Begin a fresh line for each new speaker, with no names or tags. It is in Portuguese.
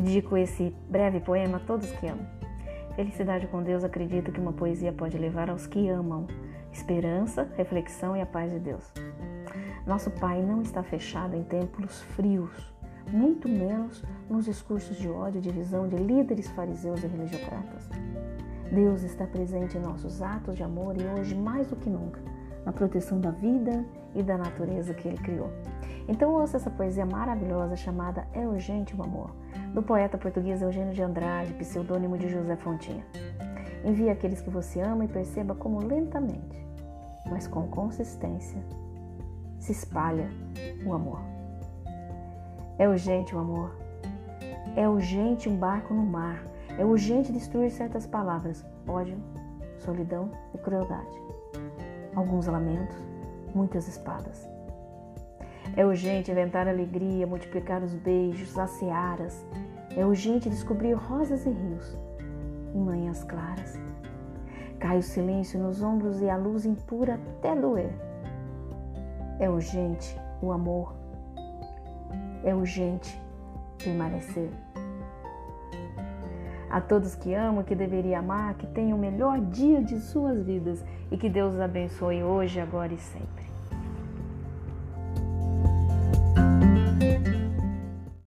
Dedico esse breve poema a todos que amam. Felicidade com Deus acredita que uma poesia pode levar aos que amam esperança, reflexão e a paz de Deus. Nosso Pai não está fechado em templos frios, muito menos nos discursos de ódio e divisão de líderes fariseus e religiocratas. Deus está presente em nossos atos de amor e hoje mais do que nunca na proteção da vida e da natureza que Ele criou. Então ouça essa poesia maravilhosa chamada É Urgente o Amor, do poeta português Eugênio de Andrade, pseudônimo de José Fontinha. Envie aqueles que você ama e perceba como lentamente, mas com consistência, se espalha o amor. É urgente o amor. É urgente um barco no mar. É urgente destruir certas palavras: ódio, solidão e crueldade alguns lamentos, muitas espadas. É urgente inventar alegria, multiplicar os beijos, as searas. É urgente descobrir rosas e rios em manhãs claras. Cai o silêncio nos ombros e a luz impura até doer. É urgente o amor. É urgente permanecer. A todos que amam, que deveria amar, que tenham o melhor dia de suas vidas e que Deus os abençoe hoje, agora e sempre.